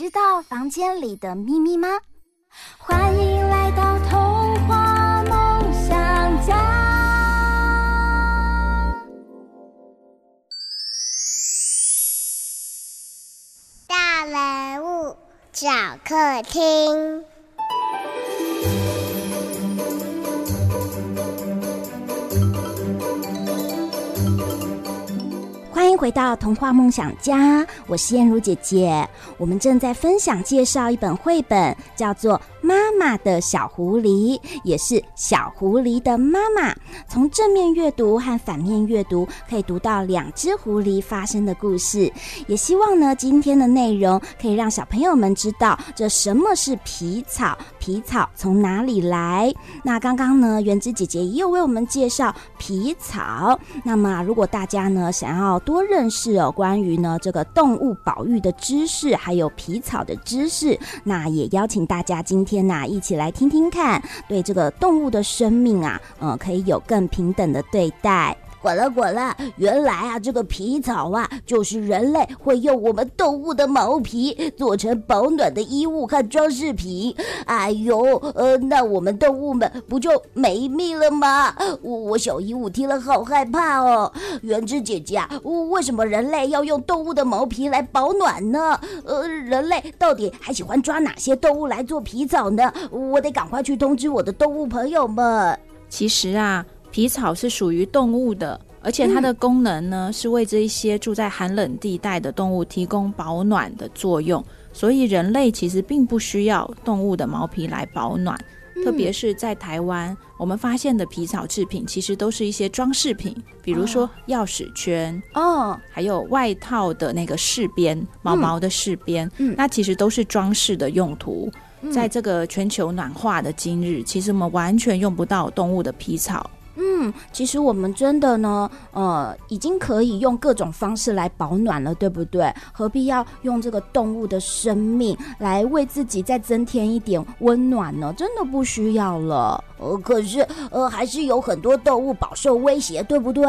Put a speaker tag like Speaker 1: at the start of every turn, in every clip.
Speaker 1: 知道房间里的秘密吗？欢迎来到童话梦想家。
Speaker 2: 大人物小客
Speaker 1: 厅。回到童话梦想家，我是燕如姐姐。我们正在分享介绍一本绘本，叫做《妈妈的小狐狸》，也是小狐狸的妈妈。从正面阅读和反面阅读，可以读到两只狐狸发生的故事。也希望呢，今天的内容可以让小朋友们知道，这什么是皮草，皮草从哪里来。那刚刚呢，元之姐姐也有为我们介绍皮草。那么，如果大家呢想要多认识哦，关于呢这个动物保育的知识，还有皮草的知识，那也邀请大家今天天呐、啊、一起来听听看，对这个动物的生命啊，嗯，可以有更平等的对待。
Speaker 3: 滚了滚了，原来啊，这个皮草啊，就是人类会用我们动物的毛皮做成保暖的衣物和装饰品。哎呦，呃，那我们动物们不就没命了吗？我小鹦鹉听了好害怕哦。元之姐姐啊，为什么人类要用动物的毛皮来保暖呢？呃，人类到底还喜欢抓哪些动物来做皮草呢？我得赶快去通知我的动物朋友们。
Speaker 4: 其实啊。皮草是属于动物的，而且它的功能呢，嗯、是为这一些住在寒冷地带的动物提供保暖的作用。所以人类其实并不需要动物的毛皮来保暖，嗯、特别是在台湾，我们发现的皮草制品其实都是一些装饰品，比如说钥匙圈哦，还有外套的那个饰边，毛毛的饰边，嗯，那其实都是装饰的用途。嗯、在这个全球暖化的今日，其实我们完全用不到动物的皮草。
Speaker 1: 嗯，其实我们真的呢，呃，已经可以用各种方式来保暖了，对不对？何必要用这个动物的生命来为自己再增添一点温暖呢？真的不需要了。
Speaker 3: 呃，可是，呃，还是有很多动物饱受威胁，对不对？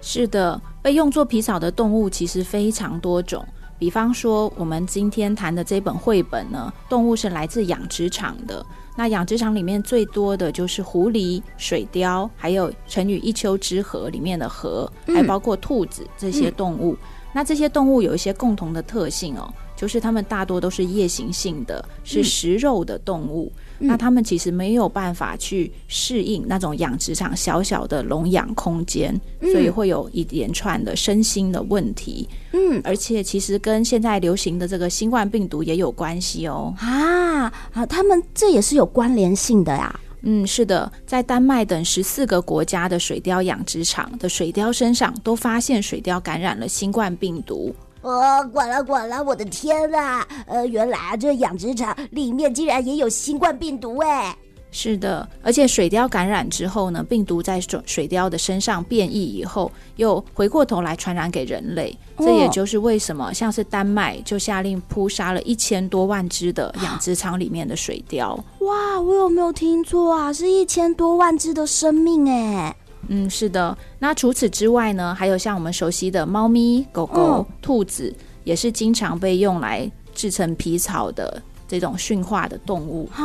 Speaker 4: 是的，被用作皮草的动物其实非常多种。比方说，我们今天谈的这本绘本呢，动物是来自养殖场的。那养殖场里面最多的就是狐狸、水貂，还有成语“一丘之貉”里面的貉，还包括兔子这些动物。嗯、那这些动物有一些共同的特性哦，就是它们大多都是夜行性的，是食肉的动物。嗯那他们其实没有办法去适应那种养殖场小小的笼养空间，嗯、所以会有一连串的身心的问题。嗯，而且其实跟现在流行的这个新冠病毒也有关系哦。
Speaker 1: 啊啊，他们这也是有关联性的呀。
Speaker 4: 嗯，是的，在丹麦等十四个国家的水貂养殖场的水貂身上都发现水貂感染了新冠病毒。
Speaker 3: 哦，管了管了，我的天呐！呃，原来啊，这养殖场里面竟然也有新冠病毒哎！
Speaker 4: 是的，而且水貂感染之后呢，病毒在水水貂的身上变异以后，又回过头来传染给人类。哦、这也就是为什么，像是丹麦就下令扑杀了一千多万只的养殖场里面的水貂。
Speaker 1: 哇，我有没有听错啊？是一千多万只的生命哎！
Speaker 4: 嗯，是的。那除此之外呢，还有像我们熟悉的猫咪、狗狗、哦、兔子，也是经常被用来制成皮草的这种驯化的动物
Speaker 1: 啊。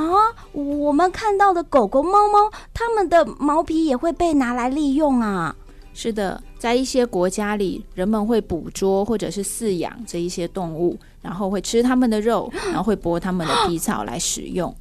Speaker 1: 我们看到的狗狗、猫猫，它们的毛皮也会被拿来利用啊。
Speaker 4: 是的，在一些国家里，人们会捕捉或者是饲养这一些动物，然后会吃它们的肉，然后会剥它们的皮草来使用。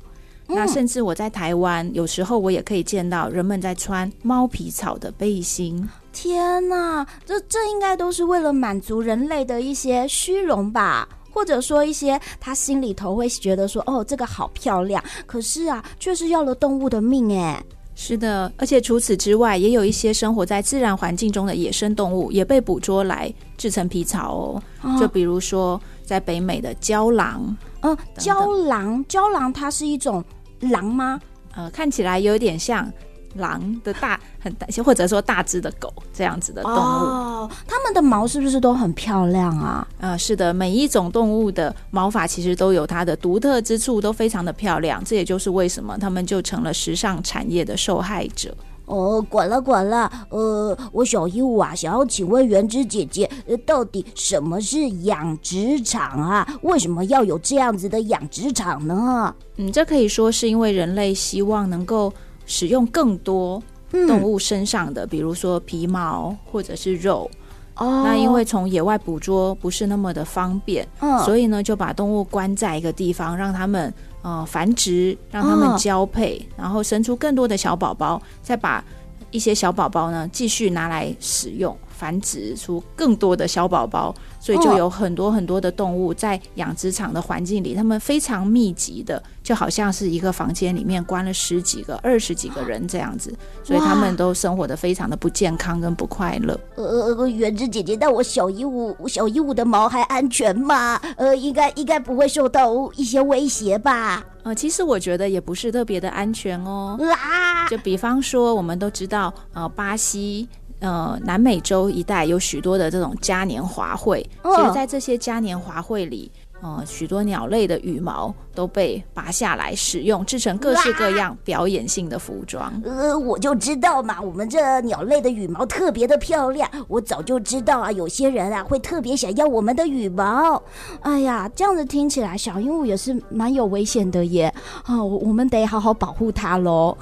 Speaker 4: 那甚至我在台湾，有时候我也可以见到人们在穿猫皮草的背心。
Speaker 1: 天哪，这这应该都是为了满足人类的一些虚荣吧？或者说一些他心里头会觉得说，哦，这个好漂亮，可是啊，却是要了动物的命哎。
Speaker 4: 是的，而且除此之外，也有一些生活在自然环境中的野生动物也被捕捉来制成皮草哦。哦就比如说，在北美的郊狼，
Speaker 1: 嗯，郊狼，郊狼它是一种狼吗？
Speaker 4: 呃，看起来有点像。狼的大 很大，或者说大只的狗这样子的动物，
Speaker 1: 哦，它们的毛是不是都很漂亮啊？
Speaker 4: 呃，是的，每一种动物的毛发其实都有它的独特之处，都非常的漂亮。这也就是为什么它们就成了时尚产业的受害者。
Speaker 3: 哦，管了管了，呃，我小鹦鹉啊，想要请问元之姐姐，呃，到底什么是养殖场啊？为什么要有这样子的养殖场呢？
Speaker 4: 嗯，这可以说是因为人类希望能够。使用更多动物身上的，嗯、比如说皮毛或者是肉。哦，那因为从野外捕捉不是那么的方便，嗯，所以呢就把动物关在一个地方，让他们呃繁殖，让他们交配，哦、然后生出更多的小宝宝，再把一些小宝宝呢继续拿来使用。繁殖出更多的小宝宝，所以就有很多很多的动物在养殖场的环境里，它们非常密集的，就好像是一个房间里面关了十几个、二十几个人这样子，所以他们都生活的非常的不健康跟不快乐。
Speaker 3: 呃，呃，原子姐姐，那我小鹦鹉，小鹦鹉的毛还安全吗？呃，应该应该不会受到一些威胁吧？
Speaker 4: 呃，其实我觉得也不是特别的安全哦。啊，就比方说，我们都知道，呃，巴西。呃，南美洲一带有许多的这种嘉年华会，其实，在这些嘉年华会里，呃，许多鸟类的羽毛。都被拔下来使用，制成各式各样表演性的服装。
Speaker 3: 呃，我就知道嘛，我们这鸟类的羽毛特别的漂亮。我早就知道啊，有些人啊会特别想要我们的羽毛。
Speaker 1: 哎呀，这样子听起来，小鹦鹉也是蛮有危险的耶。啊、哦，我们得好好保护它喽。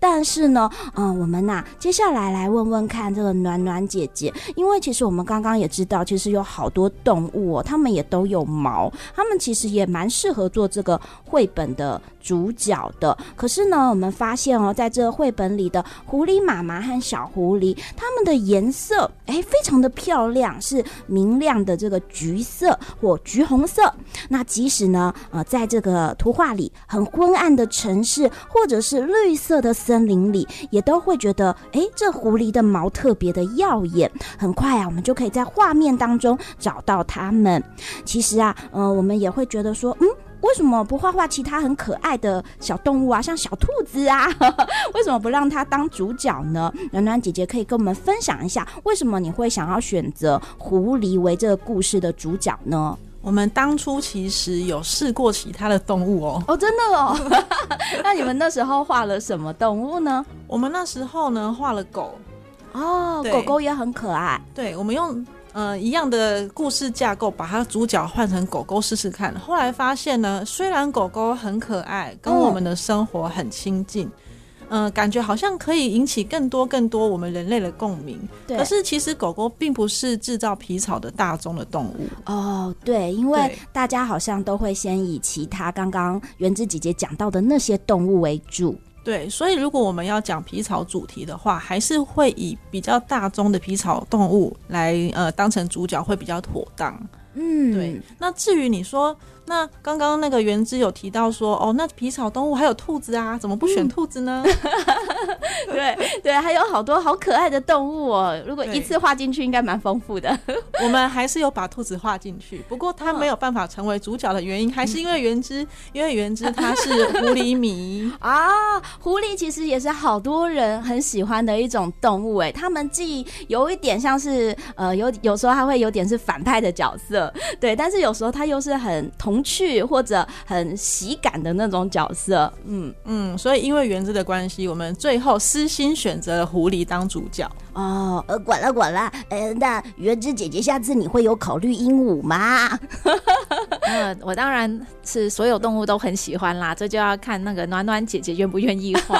Speaker 1: 但是呢，嗯、我们呐、接下来来问问看这个暖暖姐姐，因为其实我们刚刚也知道，其实有好多动物哦，它们也都有毛，它们其实也蛮适合做这个绘本的主角的，可是呢，我们发现哦，在这个绘本里的狐狸妈妈和小狐狸，它们的颜色哎，非常的漂亮，是明亮的这个橘色或橘红色。那即使呢，呃，在这个图画里很昏暗的城市，或者是绿色的森林里，也都会觉得哎，这狐狸的毛特别的耀眼。很快啊，我们就可以在画面当中找到它们。其实啊，呃，我们也会觉得说，嗯。为什么不画画其他很可爱的小动物啊，像小兔子啊？为什么不让它当主角呢？暖暖姐姐可以跟我们分享一下，为什么你会想要选择狐狸为这个故事的主角呢？
Speaker 5: 我们当初其实有试过其他的动物哦。
Speaker 1: 哦，真的哦。那你们那时候画了什么动物呢？
Speaker 5: 我们那时候呢画了狗。
Speaker 1: 哦，狗狗也很可爱。
Speaker 5: 对，我们用。呃，一样的故事架构，把它主角换成狗狗试试看。后来发现呢，虽然狗狗很可爱，跟我们的生活很亲近，嗯、呃，感觉好像可以引起更多更多我们人类的共鸣。
Speaker 1: 对。
Speaker 5: 可是其实狗狗并不是制造皮草的大宗的动物。
Speaker 1: 哦，对，因为大家好像都会先以其他刚刚原子姐姐讲到的那些动物为主。
Speaker 5: 对，所以如果我们要讲皮草主题的话，还是会以比较大宗的皮草动物来呃当成主角会比较妥当。嗯，对。那至于你说。那刚刚那个原之有提到说，哦，那皮草动物还有兔子啊，怎么不选兔子呢？
Speaker 1: 嗯、对对，还有好多好可爱的动物哦。如果一次画进去，应该蛮丰富的。
Speaker 5: 我们还是有把兔子画进去，不过它没有办法成为主角的原因，还是因为原之，因为原之它是狐狸迷
Speaker 1: 啊。狐狸其实也是好多人很喜欢的一种动物，哎，他们既有一点像是呃，有有时候还会有点是反派的角色，对，但是有时候它又是很同。趣或者很喜感的那种角色，嗯
Speaker 5: 嗯，所以因为原子的关系，我们最后私心选择了狐狸当主角。
Speaker 3: 哦，呃，管了管了，呃，那元之姐姐，下次你会有考虑鹦鹉吗？
Speaker 4: 呃，我当然是所有动物都很喜欢啦，这就要看那个暖暖姐姐愿不愿意画。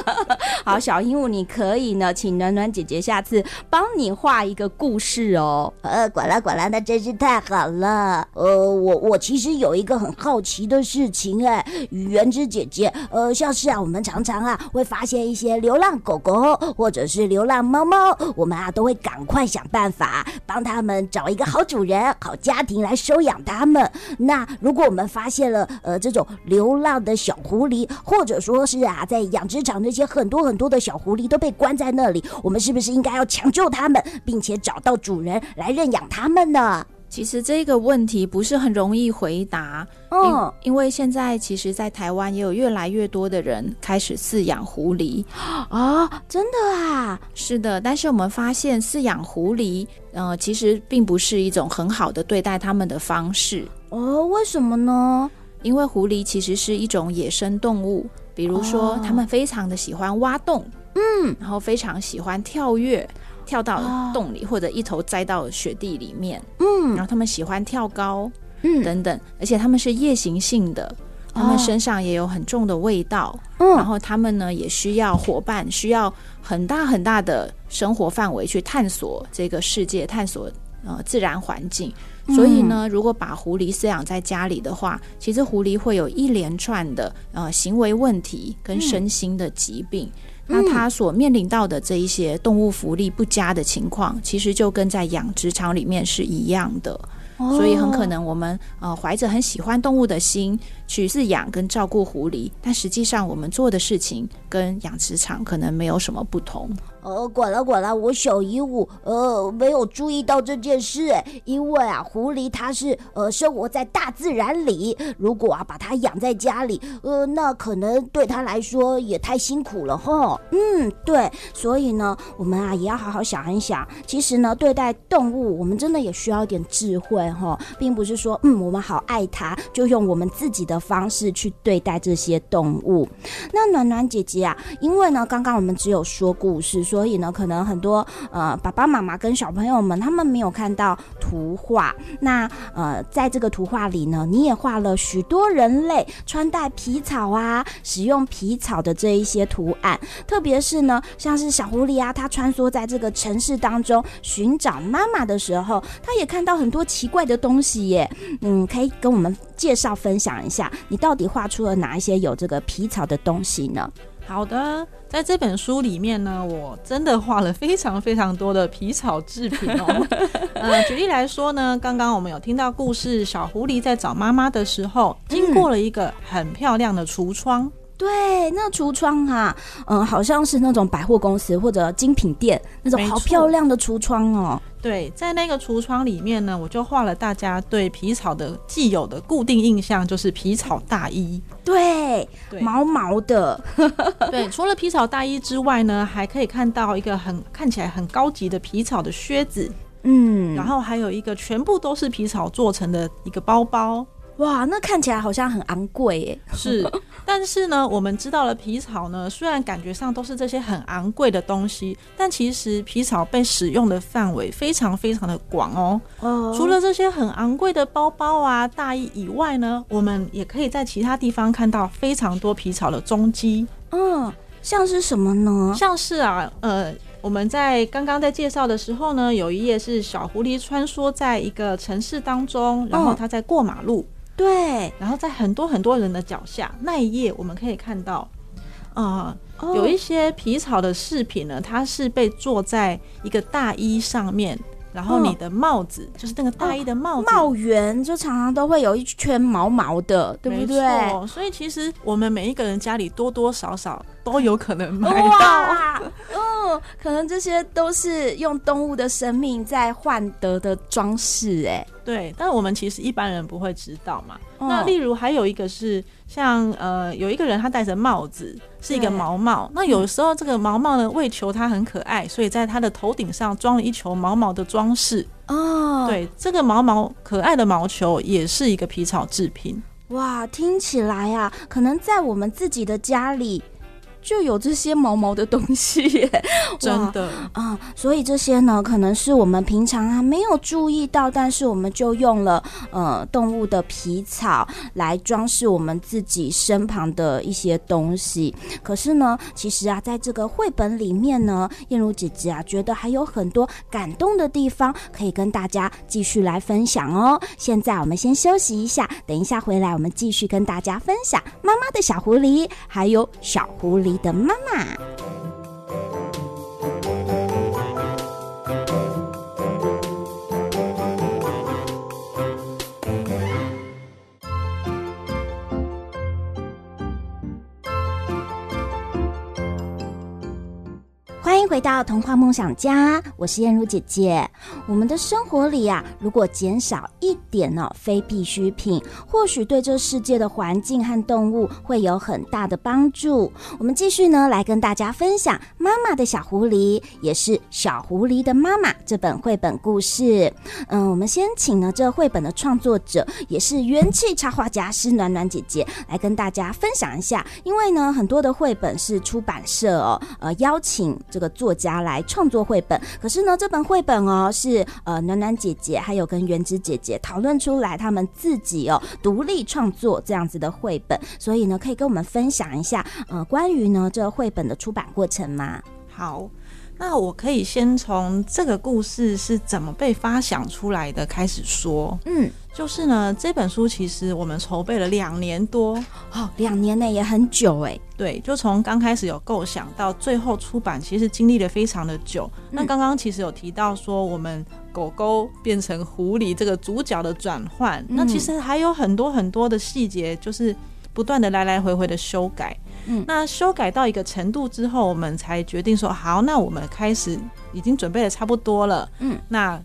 Speaker 1: 好，小鹦鹉，你可以呢，请暖暖姐姐下次帮你画一个故事哦。
Speaker 3: 呃，管了管了，那真是太好了。呃，我我其实有一个很好奇的事情，哎，元之姐姐，呃，像是啊，我们常常啊会发现一些流浪狗狗或者是流浪猫猫，我们啊都会赶快想办法帮他们找一个好主人、好家庭来收养他们。
Speaker 1: 那如果我们发现了呃这种流浪的小狐狸，或者说是啊在养殖场那些很多很多的小狐狸都被关在那里，我们是不是应该要抢救它们，并且找到主人来认养它们呢？
Speaker 4: 其实这个问题不是很容易回答，嗯，因为现在其实，在台湾也有越来越多的人开始饲养狐狸
Speaker 1: 啊，真的啊，
Speaker 4: 是的。但是我们发现饲养狐狸，呃，其实并不是一种很好的对待它们的方式
Speaker 1: 哦。为什么呢？
Speaker 4: 因为狐狸其实是一种野生动物，比如说，它们非常的喜欢挖洞，嗯，然后非常喜欢跳跃。跳到洞里，或者一头栽到雪地里面。嗯，然后他们喜欢跳高，嗯，等等，而且他们是夜行性的，他们身上也有很重的味道。嗯，然后他们呢也需要伙伴，需要很大很大的生活范围去探索这个世界，探索呃自然环境。所以呢，如果把狐狸饲养在家里的话，其实狐狸会有一连串的呃行为问题跟身心的疾病。那它所面临到的这一些动物福利不佳的情况，其实就跟在养殖场里面是一样的，所以很可能我们呃怀着很喜欢动物的心去饲养跟照顾狐狸，但实际上我们做的事情跟养殖场可能没有什么不同。
Speaker 1: 呃，管了管了，我小鹦鹉呃没有注意到这件事，因为啊，狐狸它是呃生活在大自然里，如果啊把它养在家里，呃，那可能对它来说也太辛苦了哈。嗯，对，所以呢，我们啊也要好好想一想，其实呢，对待动物，我们真的也需要一点智慧哈，并不是说嗯我们好爱它，就用我们自己的方式去对待这些动物。那暖暖姐姐啊，因为呢，刚刚我们只有说故事。所以呢，可能很多呃爸爸妈妈跟小朋友们他们没有看到图画。那呃，在这个图画里呢，你也画了许多人类穿戴皮草啊，使用皮草的这一些图案。特别是呢，像是小狐狸啊，它穿梭在这个城市当中寻找妈妈的时候，它也看到很多奇怪的东西耶。嗯，可以跟我们介绍分享一下，你到底画出了哪一些有这个皮草的东西呢？
Speaker 5: 好的，在这本书里面呢，我真的画了非常非常多的皮草制品哦。呃，举例来说呢，刚刚我们有听到故事，小狐狸在找妈妈的时候，经过了一个很漂亮的橱窗。嗯
Speaker 1: 对，那橱窗啊，嗯，好像是那种百货公司或者精品店那种好漂亮的橱窗哦。
Speaker 5: 对，在那个橱窗里面呢，我就画了大家对皮草的既有的固定印象，就是皮草大衣。
Speaker 1: 对，
Speaker 5: 对
Speaker 1: 毛毛的。
Speaker 5: 对，除了皮草大衣之外呢，还可以看到一个很看起来很高级的皮草的靴子。嗯，然后还有一个全部都是皮草做成的一个包包。
Speaker 1: 哇，那看起来好像很昂贵耶。
Speaker 5: 是，但是呢，我们知道了皮草呢，虽然感觉上都是这些很昂贵的东西，但其实皮草被使用的范围非常非常的广哦。哦。除了这些很昂贵的包包啊、大衣以外呢，我们也可以在其他地方看到非常多皮草的踪迹。
Speaker 1: 嗯，像是什么呢？
Speaker 5: 像是啊，呃，我们在刚刚在介绍的时候呢，有一页是小狐狸穿梭在一个城市当中，然后它在过马路。
Speaker 1: 对，
Speaker 5: 然后在很多很多人的脚下那一页，我们可以看到，呃，有一些皮草的饰品呢，它是被做在一个大衣上面。然后你的帽子、哦、就是那个大衣的帽子，
Speaker 1: 帽圆就常常都会有一圈毛毛的，对不对？
Speaker 5: 所以其实我们每一个人家里多多少少都有可能买到。
Speaker 1: 嗯，可能这些都是用动物的生命在换得的装饰，哎，
Speaker 5: 对。但是我们其实一般人不会知道嘛。哦、那例如还有一个是像呃，有一个人他戴着帽子。是一个毛帽，那有时候这个毛毛呢，为求它很可爱，所以在它的头顶上装了一球毛毛的装饰。哦，对，这个毛毛可爱的毛球也是一个皮草制品。
Speaker 1: 哇，听起来啊，可能在我们自己的家里。就有这些毛毛的东西耶，
Speaker 5: 真的
Speaker 1: 啊，所以这些呢，可能是我们平常啊没有注意到，但是我们就用了呃动物的皮草来装饰我们自己身旁的一些东西。可是呢，其实啊，在这个绘本里面呢，燕如姐姐啊觉得还有很多感动的地方可以跟大家继续来分享哦。现在我们先休息一下，等一下回来我们继续跟大家分享妈妈的小狐狸，还有小狐狸的妈妈。回到童话梦想家，我是燕如姐姐。我们的生活里啊，如果减少一点、哦、非必需品，或许对这世界的环境和动物会有很大的帮助。我们继续呢来跟大家分享《妈妈的小狐狸》，也是《小狐狸的妈妈》这本绘本故事。嗯，我们先请呢这绘本的创作者，也是元气插画家施暖暖姐姐来跟大家分享一下。因为呢很多的绘本是出版社哦，呃邀请。这个作家来创作绘本，可是呢，这本绘本哦是呃暖暖姐姐还有跟圆子姐姐讨论出来，他们自己哦独立创作这样子的绘本，所以呢，可以跟我们分享一下呃关于呢这绘本的出版过程吗？
Speaker 5: 好。那我可以先从这个故事是怎么被发想出来的开始说。嗯，就是呢，这本书其实我们筹备了两年多，
Speaker 1: 哦，两年内也很久哎。
Speaker 5: 对，就从刚开始有构想到最后出版，其实经历了非常的久。嗯、那刚刚其实有提到说，我们狗狗变成狐狸这个主角的转换，嗯、那其实还有很多很多的细节，就是不断的来来回回的修改。嗯，那修改到一个程度之后，我们才决定说好，那我们开始已经准备的差不多了。嗯，那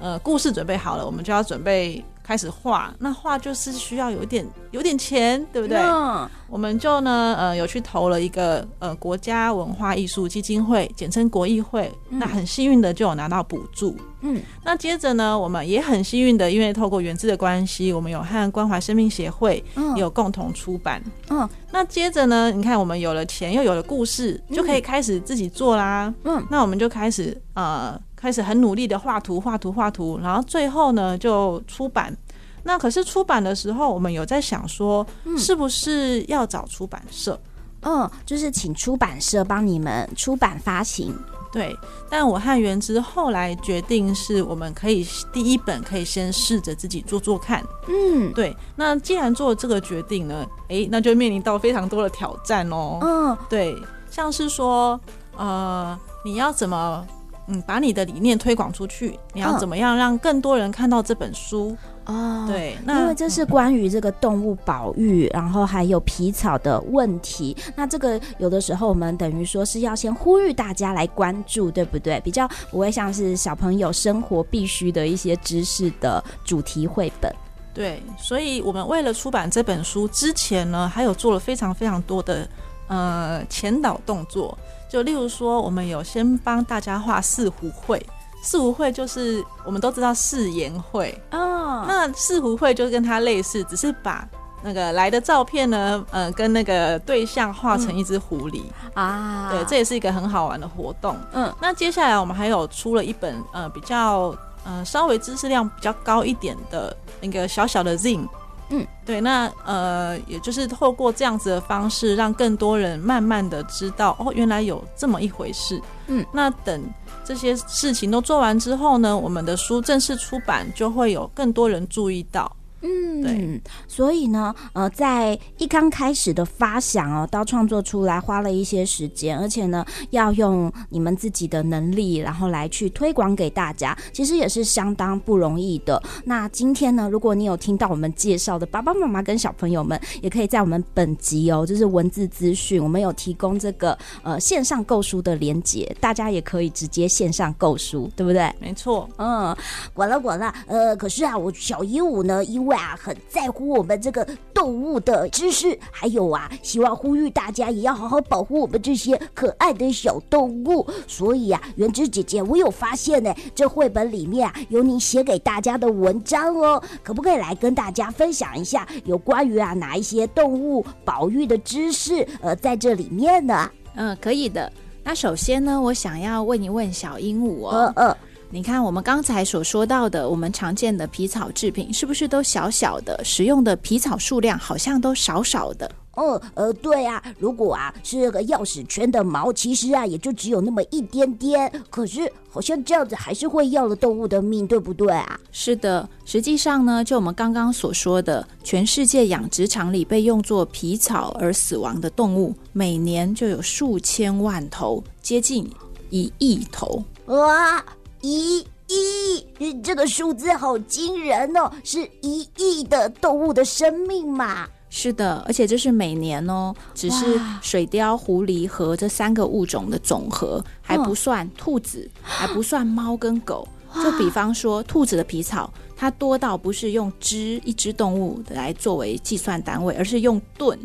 Speaker 5: 呃，故事准备好了，我们就要准备。开始画，那画就是需要有点有点钱，对不对？嗯，我们就呢，呃，有去投了一个呃国家文化艺术基金会，简称国艺会。嗯，那很幸运的就有拿到补助。嗯，那接着呢，我们也很幸运的，因为透过原资的关系，我们有和关怀生命协会也有共同出版。嗯，那接着呢，你看我们有了钱，又有了故事，就可以开始自己做啦。嗯，那我们就开始呃。开始很努力的画图，画图，画图，然后最后呢就出版。那可是出版的时候，我们有在想说，是不是要找出版社？
Speaker 1: 嗯，就是请出版社帮你们出版发行。
Speaker 5: 对，但我和元之后来决定，是我们可以第一本可以先试着自己做做看。嗯，对。那既然做这个决定呢，诶，那就面临到非常多的挑战哦。嗯，对，像是说，呃，你要怎么？嗯，把你的理念推广出去，你要怎么样让更多人看到这本书？哦，对，那
Speaker 1: 因为这是关于这个动物保育，然后还有皮草的问题。那这个有的时候我们等于说是要先呼吁大家来关注，对不对？比较不会像是小朋友生活必须的一些知识的主题绘本。
Speaker 5: 对，所以我们为了出版这本书之前呢，还有做了非常非常多的呃前导动作。就例如说，我们有先帮大家画四湖会，四湖会就是我们都知道誓言会哦，那四湖会就是跟它类似，只是把那个来的照片呢，呃，跟那个对象画成一只狐狸、嗯、啊，对，这也是一个很好玩的活动。嗯，那接下来我们还有出了一本呃比较呃稍微知识量比较高一点的那个小小的 Zine。嗯，对，那呃，也就是透过这样子的方式，让更多人慢慢的知道，哦，原来有这么一回事。嗯，那等这些事情都做完之后呢，我们的书正式出版，就会有更多人注意到。嗯，对，
Speaker 1: 所以呢，呃，在一刚开始的发想哦，到创作出来花了一些时间，而且呢，要用你们自己的能力，然后来去推广给大家，其实也是相当不容易的。那今天呢，如果你有听到我们介绍的爸爸妈妈跟小朋友们，也可以在我们本集哦，就是文字资讯，我们有提供这个呃线上购书的连接，大家也可以直接线上购书，对不对？
Speaker 5: 没错，
Speaker 3: 嗯，管了管了，呃，可是啊，我小鹦鹉呢，因为啊，很在乎我们这个动物的知识，还有啊，希望呼吁大家也要好好保护我们这些可爱的小动物。所以啊，元之姐姐，我有发现呢，这绘本里面啊有你写给大家的文章哦，可不可以来跟大家分享一下有关于啊哪一些动物保育的知识？呃，在这里面呢？
Speaker 4: 嗯，可以的。那首先呢，我想要问一问小鹦鹉哦。嗯嗯。你看，我们刚才所说到的，我们常见的皮草制品，是不是都小小的？使用的皮草数量好像都少少的。
Speaker 3: 哦，呃，对啊，如果啊是个钥匙圈的毛，其实啊也就只有那么一点点。可是好像这样子还是会要了动物的命，对不对啊？
Speaker 4: 是的，实际上呢，就我们刚刚所说的，全世界养殖场里被用作皮草而死亡的动物，每年就有数千万头，接近一亿头。
Speaker 3: 哇！一亿，这个数字好惊人哦！是一亿的动物的生命嘛？
Speaker 4: 是的，而且这是每年哦，只是水貂、狐狸和这三个物种的总和，还不算兔子，还不算猫跟狗。就比方说，兔子的皮草，它多到不是用只一只动物来作为计算单位，而是用吨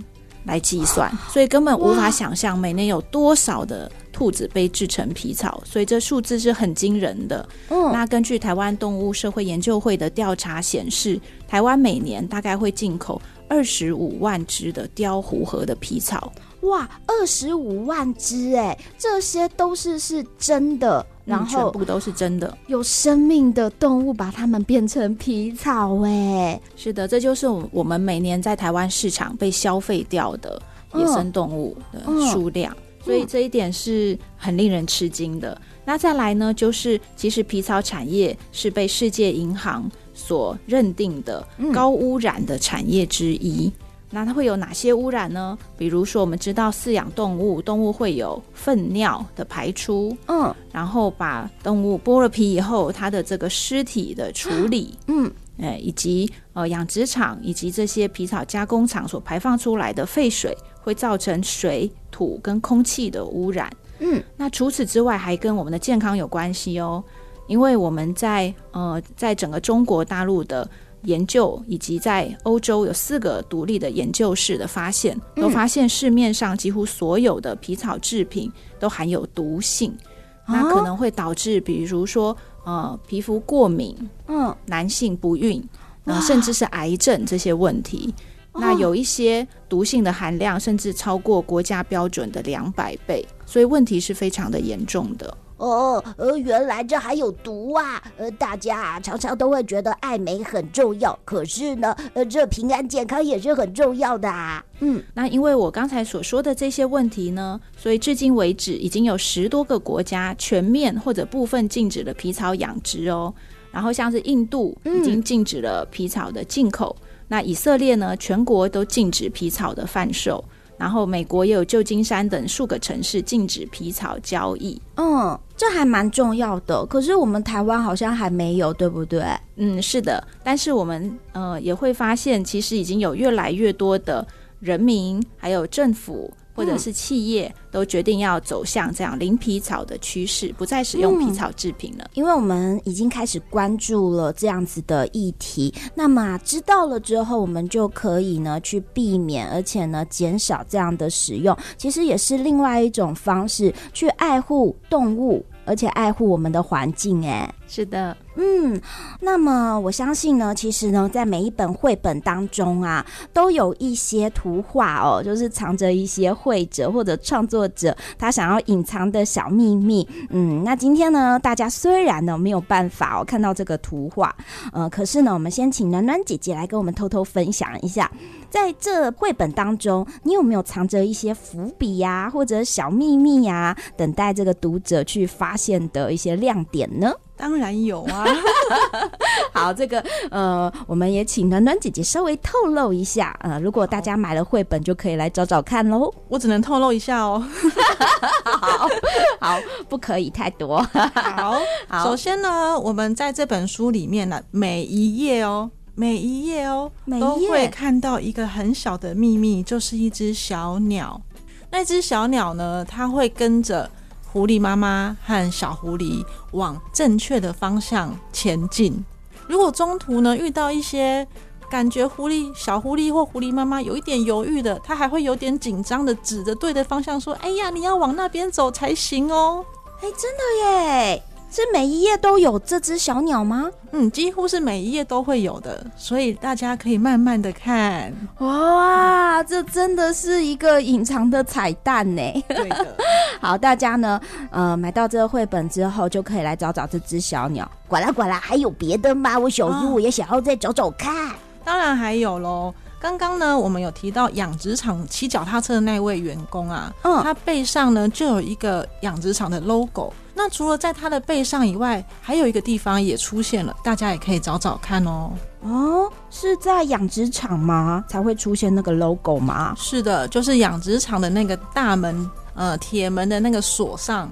Speaker 4: 来计算，所以根本无法想象每年有多少的兔子被制成皮草，所以这数字是很惊人的。嗯，那根据台湾动物社会研究会的调查显示，台湾每年大概会进口。二十五万只的雕狐和的皮草，
Speaker 1: 哇，二十五万只哎，这些都是是真的，然后
Speaker 4: 全部都是真的，
Speaker 1: 有生命的动物把它们变成皮草哎，
Speaker 4: 是的，这就是我们每年在台湾市场被消费掉的野生动物的数量，嗯嗯、所以这一点是很令人吃惊的。那再来呢，就是其实皮草产业是被世界银行。所认定的高污染的产业之一，嗯、那它会有哪些污染呢？比如说，我们知道饲养动物，动物会有粪尿的排出，嗯，然后把动物剥了皮以后，它的这个尸体的处理，嗯，哎，以及呃养殖场以及这些皮草加工厂所排放出来的废水，会造成水土跟空气的污染，嗯，那除此之外，还跟我们的健康有关系哦。因为我们在呃，在整个中国大陆的研究，以及在欧洲有四个独立的研究室的发现，都发现市面上几乎所有的皮草制品都含有毒性，那可能会导致，比如说呃，皮肤过敏，嗯，男性不孕，呃，甚至是癌症这些问题。那有一些毒性的含量甚至超过国家标准的两百倍，所以问题是非常的严重的。
Speaker 3: 哦，呃，原来这还有毒啊！呃，大家啊，常常都会觉得爱美很重要，可是呢，呃，这平安健康也是很重要的啊。
Speaker 4: 嗯，那因为我刚才所说的这些问题呢，所以至今为止已经有十多个国家全面或者部分禁止了皮草养殖哦。然后像是印度已经禁止了皮草的进口，嗯、那以色列呢，全国都禁止皮草的贩售。然后，美国也有旧金山等数个城市禁止皮草交易。
Speaker 1: 嗯，这还蛮重要的。可是我们台湾好像还没有，对不对？
Speaker 4: 嗯，是的。但是我们呃也会发现，其实已经有越来越多的人民还有政府。或者是企业都决定要走向这样零皮草的趋势，不再使用皮草制品了。
Speaker 1: 嗯，因为我们已经开始关注了这样子的议题，那么知道了之后，我们就可以呢去避免，而且呢减少这样的使用。其实也是另外一种方式去爱护动物，而且爱护我们的环境。哎，
Speaker 4: 是的。
Speaker 1: 嗯，那么我相信呢，其实呢，在每一本绘本当中啊，都有一些图画哦，就是藏着一些绘者或者创作者他想要隐藏的小秘密。嗯，那今天呢，大家虽然呢没有办法哦看到这个图画，呃，可是呢，我们先请暖暖姐姐来跟我们偷偷分享一下，在这绘本当中，你有没有藏着一些伏笔呀，或者小秘密呀，等待这个读者去发现的一些亮点呢？
Speaker 5: 当然有啊！
Speaker 1: 好，这个呃，我们也请暖暖姐姐稍微透露一下。呃，如果大家买了绘本，就可以来找找看喽。
Speaker 5: 我只能透露一下哦。
Speaker 1: 好好，不可以太多。
Speaker 5: 好，好，首先呢，我们在这本书里面呢，每一页哦，每一页哦，都会看到一个很小的秘密，就是一只小鸟。那只小鸟呢，它会跟着。狐狸妈妈和小狐狸往正确的方向前进。如果中途呢遇到一些感觉狐狸、小狐狸或狐狸妈妈有一点犹豫的，它还会有点紧张的指着对的方向说：“哎呀，你要往那边走才行哦。”
Speaker 1: 哎，真的耶！是每一页都有这只小鸟吗？
Speaker 5: 嗯，几乎是每一页都会有的，所以大家可以慢慢的看。
Speaker 1: 哇，这真的是一个隐藏的彩蛋呢。
Speaker 5: 对的。
Speaker 1: 好，大家呢，呃，买到这个绘本之后，就可以来找找这只小鸟。
Speaker 3: 呱啦呱啦，还有别的吗？我小猪我也想要再找找看。
Speaker 5: 哦，当然还有喽。刚刚呢，我们有提到养殖场骑脚踏车的那位员工啊，嗯，他背上呢就有一个养殖场的 logo。那除了在它的背上以外，还有一个地方也出现了，大家也可以找找看哦。
Speaker 1: 哦，是在养殖场吗？才会出现那个 logo 吗？
Speaker 5: 是的，就是养殖场的那个大门，呃，铁门的那个锁上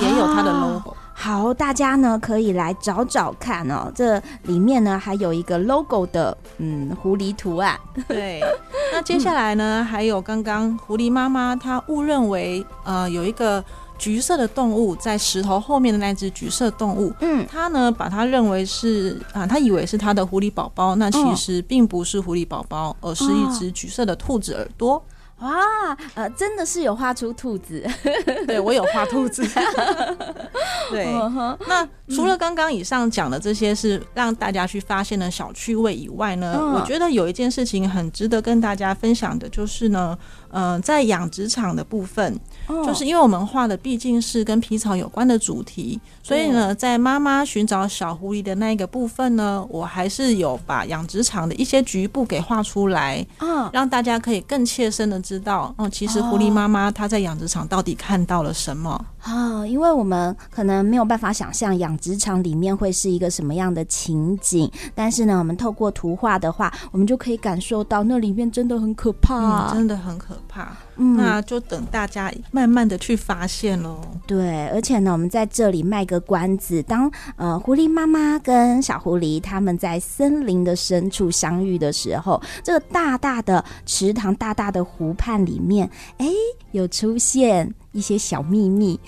Speaker 5: 也有它的 logo。哦
Speaker 1: 好，大家呢可以来找找看哦。这里面呢还有一个 logo 的嗯狐狸图案。
Speaker 5: 对，那接下来呢，还有刚刚狐狸妈妈她误认为呃有一个橘色的动物在石头后面的那只橘色动物，嗯，他呢把它认为是啊，他以为是他的狐狸宝宝，那其实并不是狐狸宝宝，而是一只橘色的兔子耳朵。
Speaker 1: 哇，呃，真的是有画出兔子，
Speaker 5: 对，我有画兔子。对，那除了刚刚以上讲的这些是让大家去发现的小趣味以外呢，我觉得有一件事情很值得跟大家分享的，就是呢。嗯、呃，在养殖场的部分，就是因为我们画的毕竟是跟皮草有关的主题，所以呢，在妈妈寻找小狐狸的那一个部分呢，我还是有把养殖场的一些局部给画出来，嗯，让大家可以更切身的知道，哦，其实狐狸妈妈她在养殖场到底看到了什么。
Speaker 1: 啊，因为我们可能没有办法想象养殖场里面会是一个什么样的情景，但是呢，我们透过图画的话，我们就可以感受到那里面真的很可怕，
Speaker 5: 嗯、真的很可可怕。嗯，那就等大家慢慢的去发现喽。
Speaker 1: 对，而且呢，我们在这里卖个关子，当呃狐狸妈妈跟小狐狸他们在森林的深处相遇的时候，这个大大的池塘、大大的湖畔里面，哎，有出现。一些小秘密，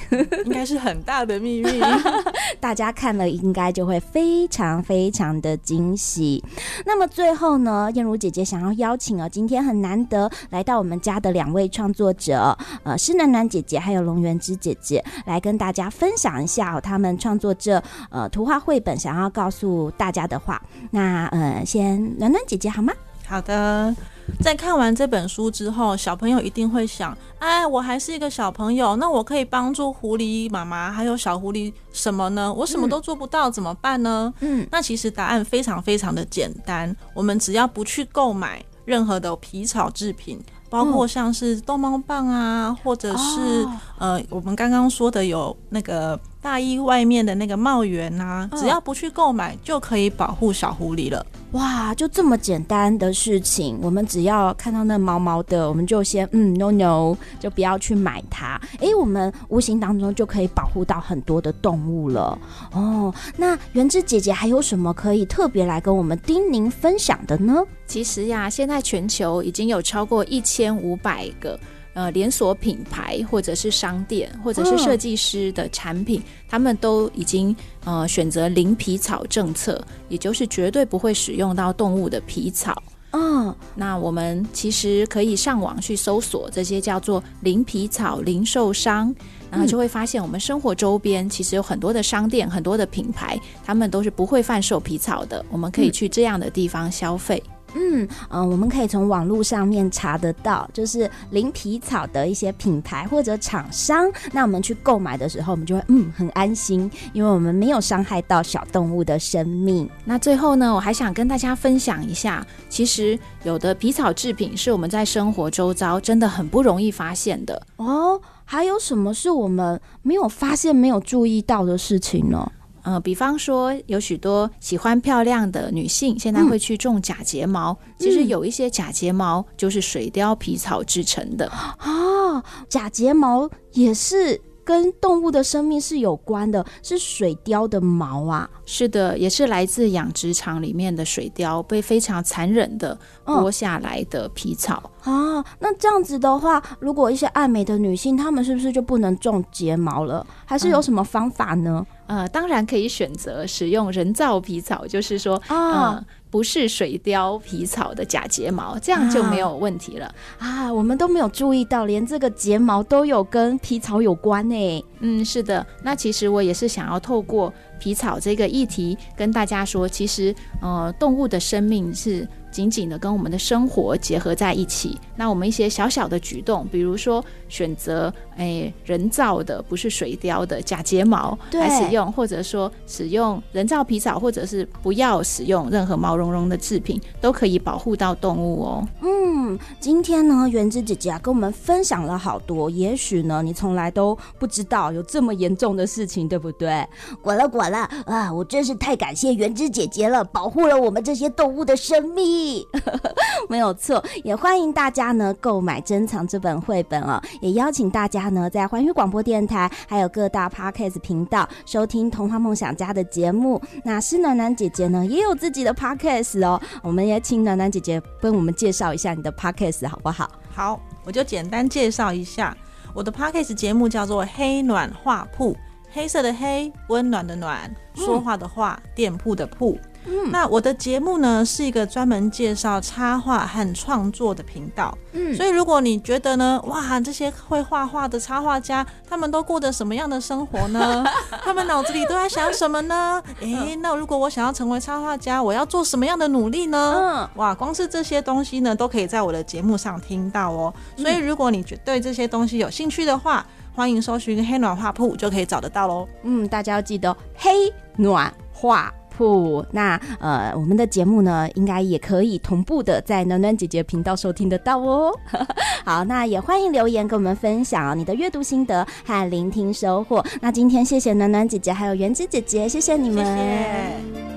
Speaker 5: 应该是很大的秘密，
Speaker 1: 大家看了应该就会非常非常的惊喜。那么最后呢，燕如姐姐想要邀请啊，今天很难得来到我们家的两位创作者，呃，施暖暖姐姐还有龙元之姐姐，来跟大家分享一下哦，他们创作这呃图画绘本想要告诉大家的话。那呃，先暖暖姐姐好吗？
Speaker 5: 好的。在看完这本书之后，小朋友一定会想：哎，我还是一个小朋友，那我可以帮助狐狸妈妈还有小狐狸什么呢？我什么都做不到，怎么办呢？嗯，那其实答案非常非常的简单，我们只要不去购买任何的皮草制品，包括像是逗猫棒啊，或者是呃，我们刚刚说的有那个。大衣外面的那个帽檐呐、啊，只要不去购买，就可以保护小狐狸了。
Speaker 1: 哇，就这么简单的事情，我们只要看到那毛毛的，我们就先嗯，no no，就不要去买它。哎、欸，我们无形当中就可以保护到很多的动物了。哦，那元之姐姐还有什么可以特别来跟我们叮咛分享的呢？
Speaker 4: 其实呀，现在全球已经有超过一千五百个。呃，连锁品牌或者是商店，或者是设计师的产品，嗯、他们都已经呃选择零皮草政策，也就是绝对不会使用到动物的皮草。嗯，那我们其实可以上网去搜索这些叫做零皮草零售商，然后就会发现我们生活周边其实有很多的商店，很多的品牌，他们都是不会贩售皮草的。我们可以去这样的地方消费。
Speaker 1: 嗯嗯、呃，我们可以从网络上面查得到，就是零皮草的一些品牌或者厂商。那我们去购买的时候，我们就会嗯很安心，因为我们没有伤害到小动物的生命。
Speaker 4: 那最后呢，我还想跟大家分享一下，其实有的皮草制品是我们在生活周遭真的很不容易发现的
Speaker 1: 哦。还有什么是我们没有发现、没有注意到的事情呢？
Speaker 4: 呃，比方说，有许多喜欢漂亮的女性，现在会去种假睫毛。嗯、其实有一些假睫毛就是水貂皮草制成的啊、
Speaker 1: 哦，假睫毛也是。跟动物的生命是有关的，是水貂的毛啊，
Speaker 4: 是的，也是来自养殖场里面的水貂被非常残忍的剥下来的皮草、
Speaker 1: 哦、啊。那这样子的话，如果一些爱美的女性，她们是不是就不能种睫毛了？还是有什么方法呢？
Speaker 4: 嗯、呃，当然可以选择使用人造皮草，就是说啊。呃不是水貂皮草的假睫毛，这样就没有问题了
Speaker 1: 啊，啊！我们都没有注意到，连这个睫毛都有跟皮草有关呢。
Speaker 4: 嗯，是的。那其实我也是想要透过皮草这个议题跟大家说，其实呃，动物的生命是。紧紧的跟我们的生活结合在一起。那我们一些小小的举动，比如说选择诶人造的，不是水貂的假睫毛来使用，或者说使用人造皮草，或者是不要使用任何毛茸茸的制品，都可以保护到动物哦。
Speaker 1: 嗯，今天呢，元之姐姐啊跟我们分享了好多，也许呢你从来都不知道有这么严重的事情，对不对？
Speaker 3: 管了管了啊！我真是太感谢元之姐姐了，保护了我们这些动物的生命。
Speaker 1: 没有错，也欢迎大家呢购买珍藏这本绘本哦。也邀请大家呢在环宇广播电台还有各大 Podcast 频道收听《童话梦想家》的节目。那施暖暖姐姐呢也有自己的 Podcast 哦，我们也请暖暖姐姐跟我们介绍一下你的 podcast 好不好？
Speaker 5: 好，我就简单介绍一下我的 podcast 节目，叫做《黑暖画铺》，黑色的黑，温暖的暖，说话的话，店铺的铺。嗯，那我的节目呢，是一个专门介绍插画和创作的频道。嗯，所以如果你觉得呢，哇，这些会画画的插画家，他们都过着什么样的生活呢？他们脑子里都在想什么呢？诶、欸，那如果我想要成为插画家，我要做什么样的努力呢？嗯，哇，光是这些东西呢，都可以在我的节目上听到哦。所以如果你对这些东西有兴趣的话，欢迎搜寻“黑暖画铺”就可以找得到喽。
Speaker 1: 嗯，大家要记得“黑暖画”。那呃，我们的节目呢，应该也可以同步的在暖暖姐姐频道收听得到哦。好，那也欢迎留言跟我们分享你的阅读心得和聆听收获。那今天谢谢暖暖姐姐还有圆枝姐姐，谢谢你们。